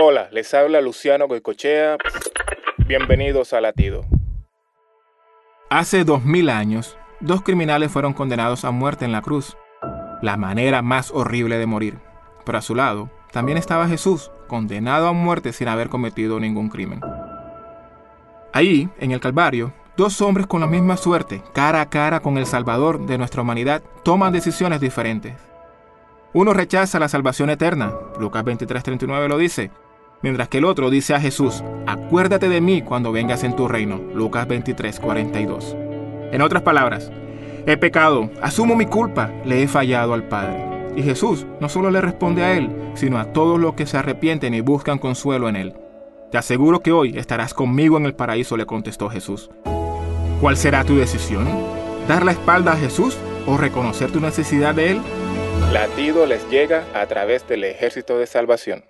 Hola, les habla Luciano Goicochea. Bienvenidos a Latido. Hace dos mil años, dos criminales fueron condenados a muerte en la cruz. La manera más horrible de morir. Pero a su lado también estaba Jesús, condenado a muerte sin haber cometido ningún crimen. Allí, en el Calvario, dos hombres con la misma suerte, cara a cara con el Salvador de nuestra humanidad, toman decisiones diferentes. Uno rechaza la salvación eterna, Lucas 23:39 lo dice, mientras que el otro dice a Jesús, acuérdate de mí cuando vengas en tu reino, Lucas 23:42. En otras palabras, he pecado, asumo mi culpa, le he fallado al Padre. Y Jesús no solo le responde a él, sino a todos los que se arrepienten y buscan consuelo en él. Te aseguro que hoy estarás conmigo en el paraíso, le contestó Jesús. ¿Cuál será tu decisión? ¿Dar la espalda a Jesús o reconocer tu necesidad de Él? Latido les llega a través del ejército de salvación.